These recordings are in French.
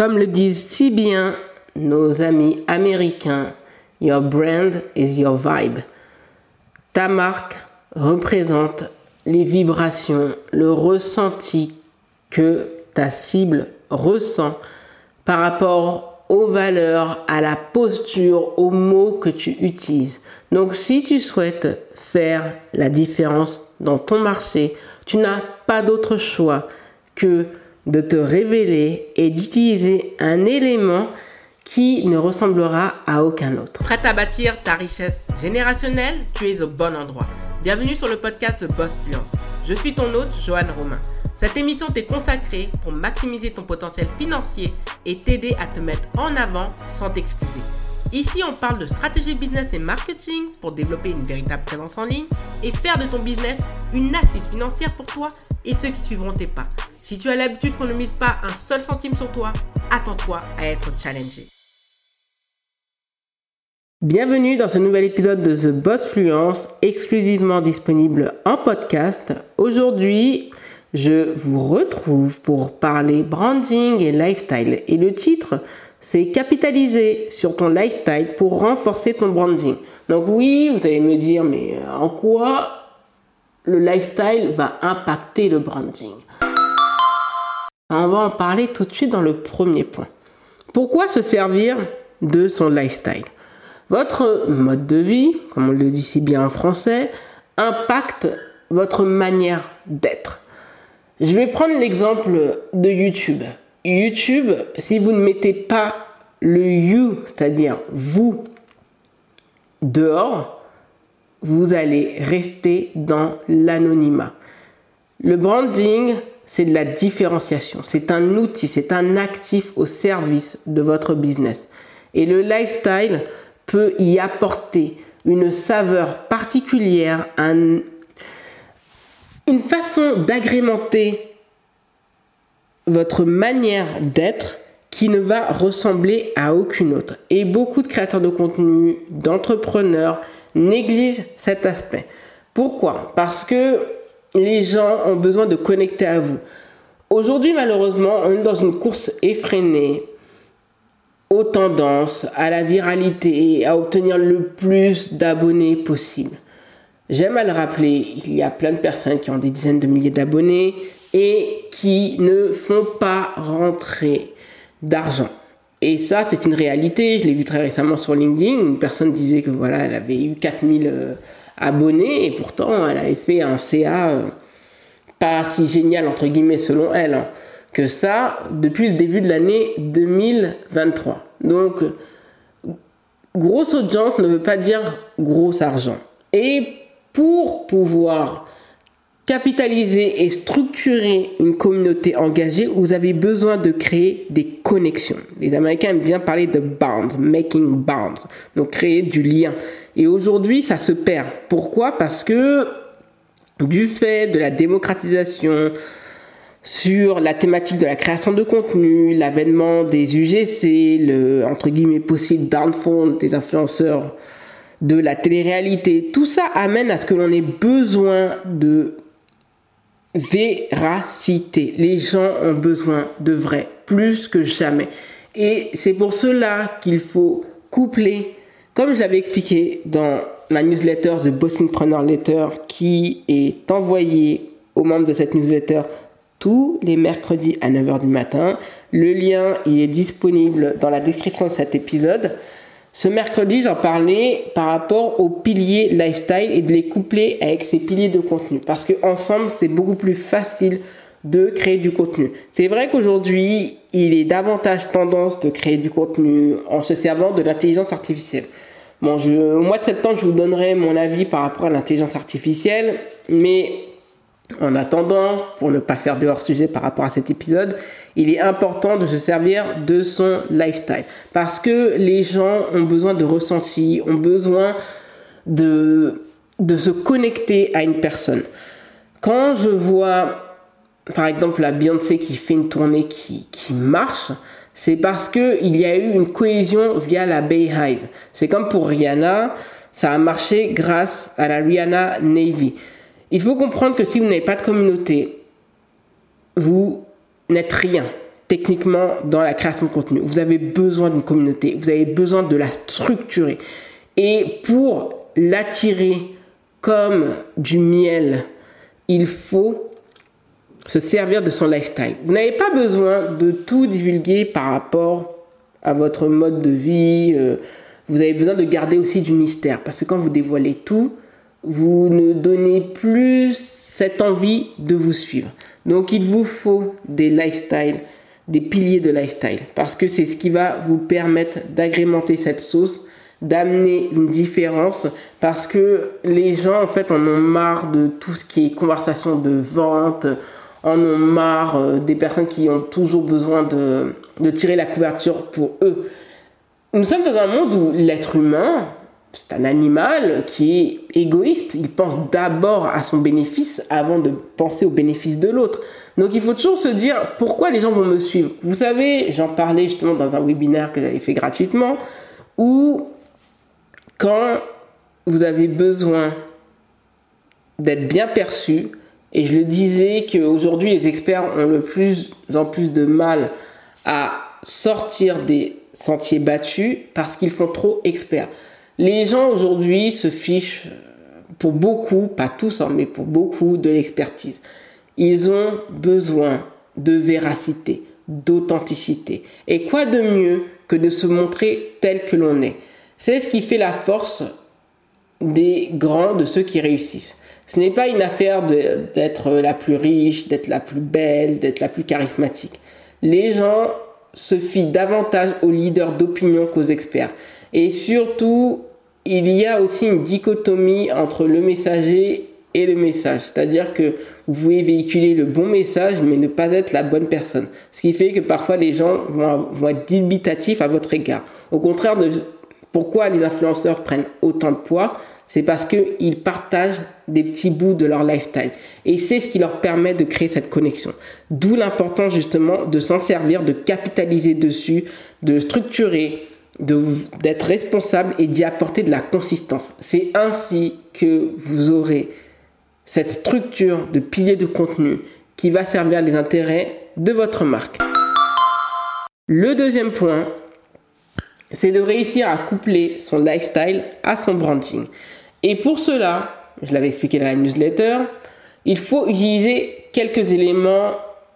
Comme le disent si bien nos amis américains, Your brand is your vibe. Ta marque représente les vibrations, le ressenti que ta cible ressent par rapport aux valeurs, à la posture, aux mots que tu utilises. Donc si tu souhaites faire la différence dans ton marché, tu n'as pas d'autre choix que de te révéler et d'utiliser un élément qui ne ressemblera à aucun autre. Prête à bâtir ta richesse générationnelle? Tu es au bon endroit. Bienvenue sur le podcast The Boss Fluence. Je suis ton hôte, Joanne Romain. Cette émission t'est consacrée pour maximiser ton potentiel financier et t'aider à te mettre en avant sans t'excuser. Ici, on parle de stratégie business et marketing pour développer une véritable présence en ligne et faire de ton business une assise financière pour toi et ceux qui suivront tes pas. Si tu as l'habitude qu'on ne mise pas un seul centime sur toi, attends-toi à être challengé. Bienvenue dans ce nouvel épisode de The Boss Fluence, exclusivement disponible en podcast. Aujourd'hui, je vous retrouve pour parler branding et lifestyle. Et le titre, c'est capitaliser sur ton lifestyle pour renforcer ton branding. Donc oui, vous allez me dire, mais en quoi le lifestyle va impacter le branding? On va en parler tout de suite dans le premier point. Pourquoi se servir de son lifestyle? Votre mode de vie, comme on le dit si bien en français, impacte votre manière d'être. Je vais prendre l'exemple de YouTube. YouTube, si vous ne mettez pas le you, c'est-à-dire vous, dehors, vous allez rester dans l'anonymat. Le branding, c'est de la différenciation. C'est un outil, c'est un actif au service de votre business. Et le lifestyle, peut y apporter une saveur particulière, une façon d'agrémenter votre manière d'être qui ne va ressembler à aucune autre. Et beaucoup de créateurs de contenu, d'entrepreneurs négligent cet aspect. Pourquoi? Parce que les gens ont besoin de connecter à vous. Aujourd'hui, malheureusement, on est dans une course effrénée aux tendances, à la viralité, à obtenir le plus d'abonnés possible. J'aime à le rappeler, il y a plein de personnes qui ont des dizaines de milliers d'abonnés et qui ne font pas rentrer d'argent. Et ça, c'est une réalité. Je l'ai vu très récemment sur LinkedIn. Une personne disait que voilà, elle avait eu 4000 euh, abonnés et pourtant elle avait fait un CA euh, pas si génial entre guillemets selon elle. Hein que ça depuis le début de l'année 2023. Donc, grosse audience ne veut pas dire gros argent. Et pour pouvoir capitaliser et structurer une communauté engagée, vous avez besoin de créer des connexions. Les Américains aiment bien parler de bonds, making bonds, donc créer du lien. Et aujourd'hui, ça se perd. Pourquoi? Parce que du fait de la démocratisation, sur la thématique de la création de contenu, l'avènement des UGC, le entre guillemets possible downfall des influenceurs de la télé-réalité, tout ça amène à ce que l'on ait besoin de véracité. Les gens ont besoin de vrai, plus que jamais. Et c'est pour cela qu'il faut coupler, comme je l'avais expliqué dans ma newsletter The Bostonpreneur Letter, qui est envoyée aux membres de cette newsletter tous les mercredis à 9h du matin. Le lien est disponible dans la description de cet épisode. Ce mercredi, j'en parlais par rapport aux piliers lifestyle et de les coupler avec ces piliers de contenu. Parce qu'ensemble, c'est beaucoup plus facile de créer du contenu. C'est vrai qu'aujourd'hui, il est davantage tendance de créer du contenu en se servant de l'intelligence artificielle. Bon, au mois de septembre, je vous donnerai mon avis par rapport à l'intelligence artificielle, mais en attendant, pour ne pas faire de hors-sujet par rapport à cet épisode, il est important de se servir de son lifestyle. Parce que les gens ont besoin de ressenti, ont besoin de, de se connecter à une personne. Quand je vois, par exemple, la Beyoncé qui fait une tournée qui, qui marche, c'est parce qu'il y a eu une cohésion via la Bayhive. C'est comme pour Rihanna, ça a marché grâce à la Rihanna Navy. Il faut comprendre que si vous n'avez pas de communauté, vous n'êtes rien. techniquement dans la création de contenu. Vous avez besoin d'une communauté, vous avez besoin de la structurer. Et pour l'attirer comme du miel, il faut se servir de son lifestyle. Vous n'avez pas besoin de tout divulguer par rapport à votre mode de vie. Euh, vous avez besoin de garder aussi du mystère parce que quand vous dévoilez tout, vous ne donnez plus cette envie de vous suivre. Donc il vous faut des lifestyles, des piliers de lifestyle parce que c'est ce qui va vous permettre d'agrémenter cette sauce d'amener une différence parce que les gens en fait en ont marre de tout ce qui est conversation de vente, en ont marre euh, des personnes qui ont toujours besoin de, de tirer la couverture pour eux. Nous sommes dans un monde où l'être humain, c'est un animal qui est égoïste. Il pense d'abord à son bénéfice avant de penser au bénéfice de l'autre. Donc il faut toujours se dire pourquoi les gens vont me suivre? Vous savez, j'en parlais justement dans un webinaire que j'avais fait gratuitement, où quand vous avez besoin d'être bien perçu, et je le disais qu'aujourd'hui les experts ont le plus en plus de mal à sortir des sentiers battus parce qu'ils font trop experts. Les gens aujourd'hui se fichent pour beaucoup, pas tous, hein, mais pour beaucoup, de l'expertise. Ils ont besoin de véracité, d'authenticité. Et quoi de mieux que de se montrer tel que l'on est? C'est ce qui fait la force des grands, de ceux qui réussissent. Ce n'est pas une affaire d'être la plus riche, d'être la plus belle, d'être la plus charismatique. Les gens se fient davantage aux leaders d'opinion qu'aux experts. Et surtout, il y a aussi une dichotomie entre le messager et le message. C'est-à-dire que vous pouvez véhiculer le bon message, mais ne pas être la bonne personne. Ce qui fait que parfois les gens vont, être dubitatifs à votre égard. Au contraire pourquoi les influenceurs prennent autant de poids, c'est parce qu'ils partagent des petits bouts de leur lifestyle. Et c'est ce qui leur permet de créer cette connexion. D'où l'importance justement de s'en servir, de capitaliser dessus, de structurer, d'être responsable et d'y apporter de la consistance. C'est ainsi que vous aurez cette structure de pilier de contenu qui va servir les intérêts de votre marque. Le deuxième point, c'est de réussir à coupler son lifestyle à son branding. Et pour cela, je l'avais expliqué dans la newsletter, il faut utiliser quelques éléments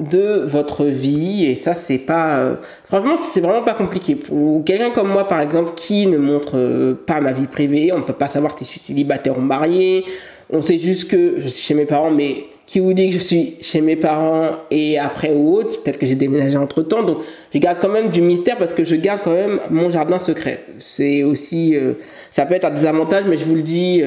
de votre vie et ça c'est pas euh, franchement c'est vraiment pas compliqué. Pour quelqu'un comme moi par exemple qui ne montre euh, pas ma vie privée on peut pas savoir si je suis célibataire ou marié. On sait juste que je suis chez mes parents mais qui vous dit que je suis chez mes parents et après ou autre peut-être que j'ai déménagé entre temps donc je garde quand même du mystère parce que je garde quand même mon jardin secret. C'est aussi euh, ça peut être un désavantage mais je vous le dis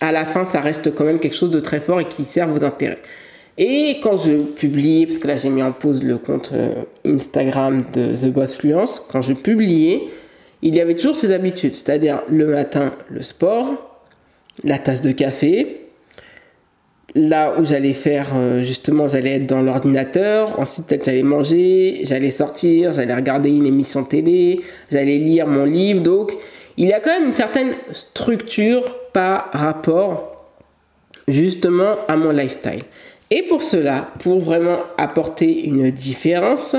à la fin ça reste quand même quelque chose de très fort et qui sert vos intérêts et quand je publiais, parce que là j'ai mis en pause le compte euh, Instagram de The Boss Fluence, quand je publiais, il y avait toujours ces habitudes, c'est-à-dire le matin le sport, la tasse de café, là où j'allais faire euh, justement, j'allais être dans l'ordinateur, ensuite peut-être j'allais manger, j'allais sortir, j'allais regarder une émission télé, j'allais lire mon livre, donc il y a quand même une certaine structure par rapport justement à mon lifestyle. Et pour cela, pour vraiment apporter une différence,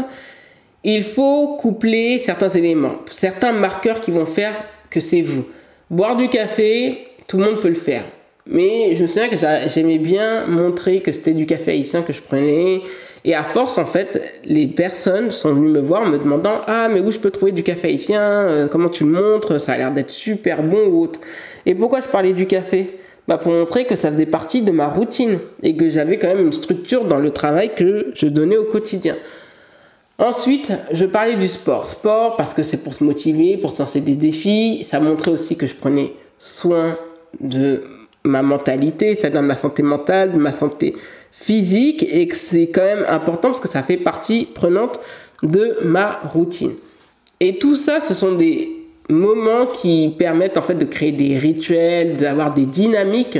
il faut coupler certains éléments, certains marqueurs qui vont faire que c'est vous. Boire du café, tout le monde peut le faire. Mais je me souviens que j'aimais bien montrer que c'était du café haïtien que je prenais. Et à force, en fait, les personnes sont venues me voir me demandant Ah, mais où je peux trouver du café haïtien? Euh, Comment tu le montres? Ça a l'air d'être super bon ou autre. Et pourquoi je parlais du café? Bah, pour montrer que ça faisait partie de ma routine et que j'avais quand même une structure dans le travail que je donnais au quotidien. Ensuite, je parlais du sport. Sport parce que c'est pour se motiver, pour se lancer des défis. Ça montrait aussi que je prenais soin de ma mentalité, c'est-à-dire de ma santé mentale, de ma santé physique et que c'est quand même important parce que ça fait partie prenante de ma routine. Et tout ça, ce sont des moments qui permettent en fait de créer des rituels, d'avoir des dynamiques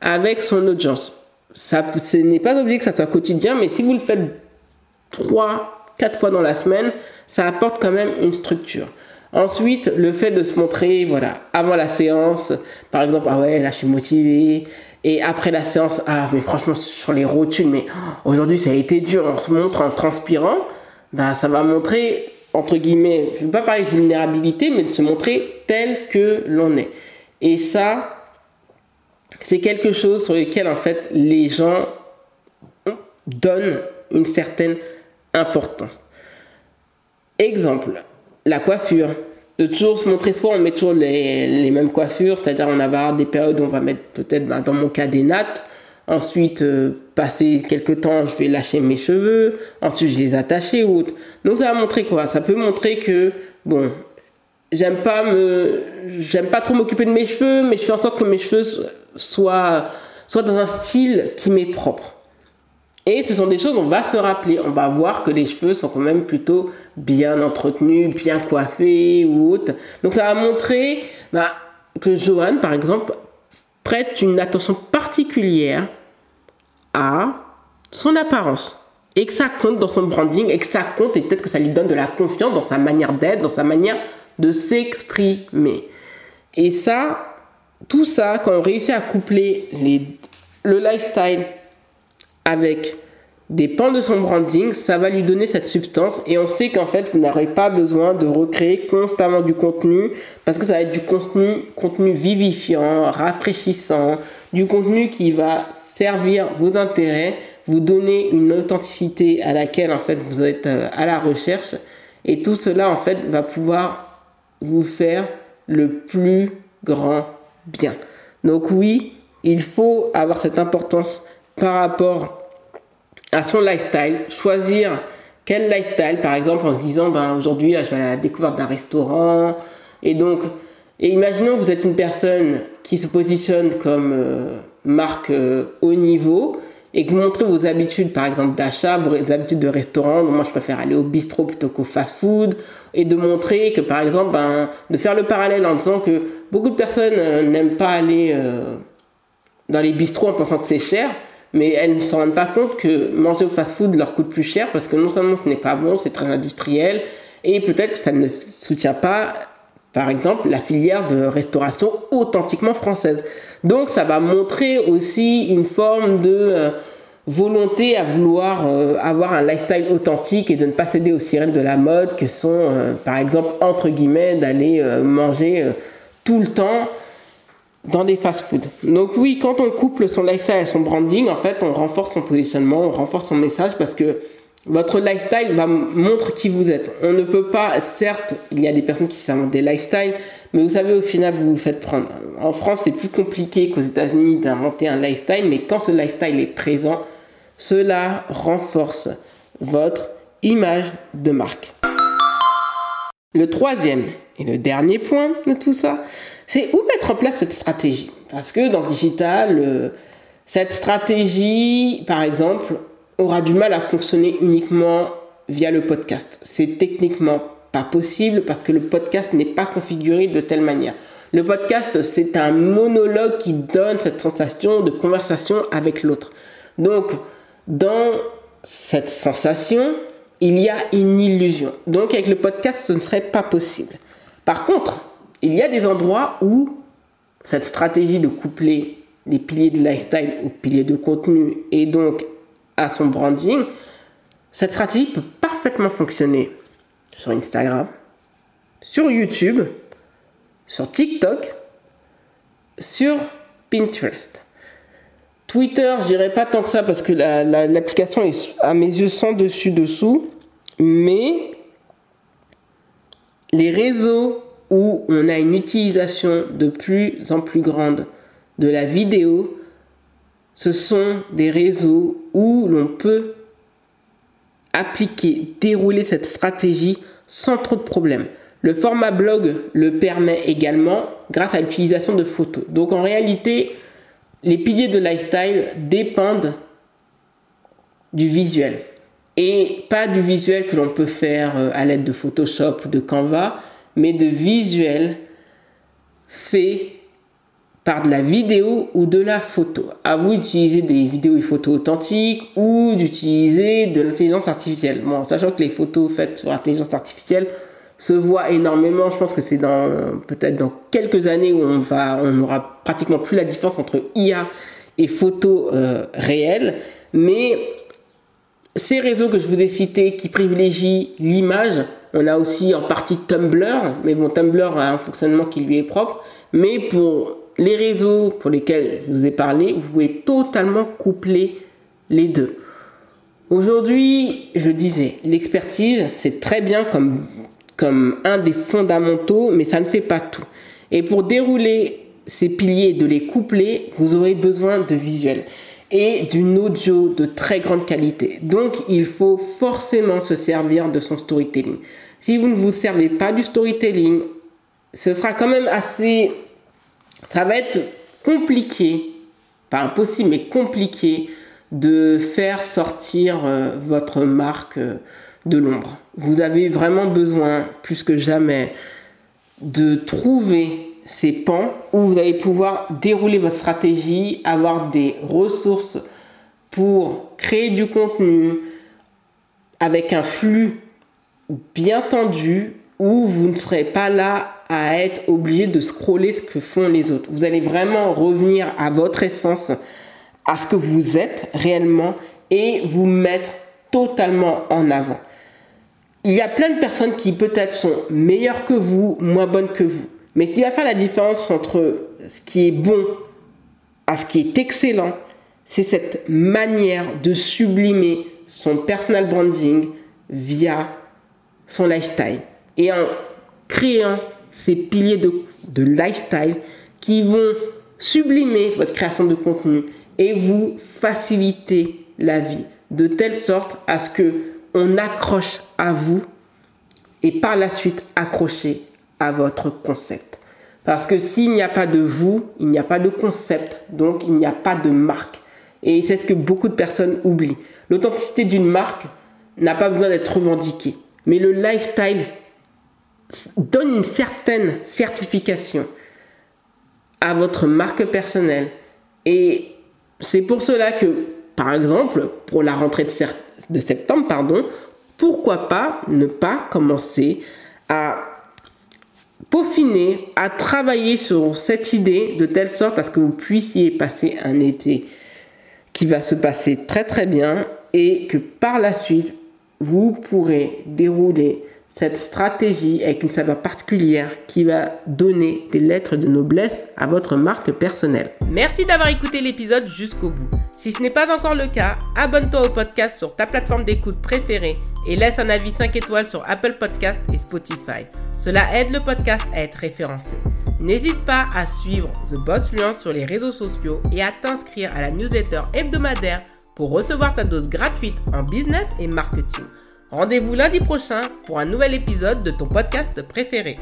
avec son audience. Ça, ce n'est pas obligé que ça soit quotidien, mais si vous le faites trois, quatre fois dans la semaine, ça apporte quand même une structure. Ensuite, le fait de se montrer, voilà, avant la séance, par exemple, ah ouais, là je suis motivé. Et après la séance, ah mais franchement sur les rotules, mais aujourd'hui ça a été dur, on se montre en transpirant ben, ça va montrer, entre guillemets, je ne veux pas parler de vulnérabilité, mais de se montrer tel que l'on est. Et ça, c'est quelque chose sur lequel, en fait, les gens donnent une certaine importance. Exemple, la coiffure. De toujours se montrer soit on met toujours les, mêmes coiffures, c'est-à-dire on va des périodes où on va mettre peut-être, ben, dans mon cas, des nattes. Ensuite, euh, passer quelques temps, je vais lâcher mes cheveux. Ensuite, je les attacher ou autre. Donc, ça va montrer quoi? Ça peut montrer que, bon, j'aime pas me, j'aime pas trop m'occuper de mes cheveux, mais je fais en sorte que mes cheveux soient, soient dans un style qui m'est propre. Et ce sont des choses, on va se rappeler, on va voir que les cheveux sont quand même plutôt bien entretenus, bien coiffés ou autre. Donc ça va montrer bah, que Johan, par exemple, prête une attention particulière à son apparence. Et que ça compte dans son branding, et que ça compte, et peut-être que ça lui donne de la confiance dans sa manière d'être, dans sa manière de s'exprimer. Et ça, tout ça, quand on réussit à coupler le lifestyle avec des pans de son branding, ça va lui donner cette substance et on sait qu'en fait vous n'aurez pas besoin de recréer constamment du contenu parce que ça va être du contenu, contenu vivifiant, rafraîchissant, du contenu qui va servir vos intérêts, vous donner une authenticité à laquelle en fait vous êtes euh, à la recherche et tout cela en fait va pouvoir vous faire le plus grand bien. Donc oui, il faut avoir cette importance par rapport à son lifestyle, choisir quel lifestyle, par exemple en se disant, ben, aujourd'hui, je vais à la découverte d'un restaurant, et donc, et imaginons que vous êtes une personne qui se positionne comme euh, marque euh, haut niveau, et que vous montrez vos habitudes, par exemple, d'achat, vos habitudes de restaurant, moi je préfère aller au bistrot plutôt qu'au fast-food, et de montrer que, par exemple, ben, de faire le parallèle en disant que beaucoup de personnes euh, n'aiment pas aller dans les bistrots en pensant que c'est cher, mais elles ne se rendent pas compte que manger au fast-food leur coûte plus cher parce que non seulement ce n'est pas bon, c'est très industriel, et peut-être que ça ne soutient pas, par exemple, la filière de restauration authentiquement française. Donc ça va montrer aussi une forme de euh, volonté à vouloir euh, avoir un lifestyle authentique et de ne pas céder aux sirènes de la mode que sont, euh, par exemple, entre guillemets, d'aller manger tout le temps dans des fast-foods. Donc oui, quand on couple son lifestyle et son branding, en fait, on renforce son positionnement, on renforce son message parce que votre lifestyle va montrer qui vous êtes. On ne peut pas, certes, il y a des personnes qui s'inventent des lifestyles, mais vous savez, au final, vous vous faites prendre. En France, c'est plus compliqué qu'aux États-Unis d'inventer un lifestyle, mais quand ce lifestyle est présent, cela renforce votre image de marque. Le troisième et le dernier point de tout ça, c'est où mettre en place cette stratégie? Parce que dans le digital, euh, cette stratégie, par exemple, aura du mal à fonctionner uniquement via le podcast. C'est techniquement pas possible parce que le podcast n'est pas configuré de telle manière. Le podcast, c'est un monologue qui donne cette sensation de conversation avec l'autre. Donc, dans cette sensation, il y a une illusion. Donc, avec le podcast, ce ne serait pas possible. Par contre, il y a des endroits où cette stratégie de coupler les piliers de lifestyle aux piliers de contenu et donc à son branding, cette stratégie peut parfaitement fonctionner sur Instagram, sur YouTube, sur TikTok, sur Pinterest. Twitter, je dirais pas tant que ça parce que l'application est à mes yeux sans dessus-dessous, mais les réseaux où on a une utilisation de plus en plus grande de la vidéo, ce sont des réseaux où l'on peut appliquer, dérouler cette stratégie sans trop de problèmes. Le format blog le permet également grâce à l'utilisation de photos. Donc en réalité, les piliers de lifestyle dépendent du visuel. Et pas du visuel que l'on peut faire euh, à l'aide de Photoshop ou de Canva, mais de visuels faits par de la vidéo ou de la photo. À vous d'utiliser des vidéos et photos authentiques ou d'utiliser de l'intelligence artificielle. Bon, sachant que les photos faites sur l'intelligence artificielle se voient énormément. Je pense que c'est dans peut-être dans quelques années où on va, on n'aura pratiquement plus la différence entre IA et photos euh, réelles. Mais ces réseaux que je vous ai cités qui privilégient l'image, on a aussi en partie Tumblr, mais bon, Tumblr a un fonctionnement qui lui est propre. Mais pour les réseaux pour lesquels je vous ai parlé, vous pouvez totalement coupler les deux. Aujourd'hui, je disais, l'expertise, c'est très bien comme, comme un des fondamentaux, mais ça ne fait pas tout. Et pour dérouler ces piliers, de les coupler, vous aurez besoin de visuels et d'une audio de très grande qualité. Donc, il faut forcément se servir de son storytelling. Si vous ne vous servez pas du storytelling, ce sera quand même assez... Ça va être compliqué, pas impossible, mais compliqué de faire sortir euh, votre marque euh, de l'ombre. Vous avez vraiment besoin, plus que jamais, de trouver ces pans où vous allez pouvoir dérouler votre stratégie, avoir des ressources pour créer du contenu avec un flux bien tendu où vous ne serez pas là à être obligé de scroller ce que font les autres. Vous allez vraiment revenir à votre essence, à ce que vous êtes réellement et vous mettre totalement en avant. Il y a plein de personnes qui peut-être sont meilleures que vous, moins bonnes que vous. Mais ce qui va faire la différence entre ce qui est bon à ce qui est excellent, c'est cette manière de sublimer son personal branding via son lifestyle. Et en créant ces piliers de, lifestyle qui vont sublimer votre création de contenu et vous faciliter la vie de telle sorte à ce que on accroche à vous et par la suite accrocher à votre concept. Parce que s'il n'y a pas de vous, il n'y a pas de concept, donc il n'y a pas de marque. Et c'est ce que beaucoup de personnes oublient. L'authenticité d'une marque n'a pas besoin d'être revendiquée. Mais le lifestyle donne une certaine certification à votre marque personnelle. Et c'est pour cela que, par exemple, pour la rentrée de, septembre, pardon, pourquoi pas ne pas commencer à peaufiner, à travailler sur cette idée de telle sorte à ce que vous puissiez passer un été qui va se passer très très bien et que par la suite, vous pourrez dérouler cette stratégie avec une saveur particulière qui va donner des lettres de noblesse à votre marque personnelle. Merci d'avoir écouté l'épisode jusqu'au bout. Si ce n'est pas encore le cas, abonne-toi au podcast sur ta plateforme d'écoute préférée et laisse un avis 5 étoiles sur Apple Podcast et Spotify. Cela aide le podcast à être référencé. N'hésite pas à suivre The Boss Fluence sur les réseaux sociaux et à t'inscrire à la newsletter hebdomadaire pour recevoir ta dose gratuite en business et marketing. Rendez-vous lundi prochain pour un nouvel épisode de ton podcast préféré.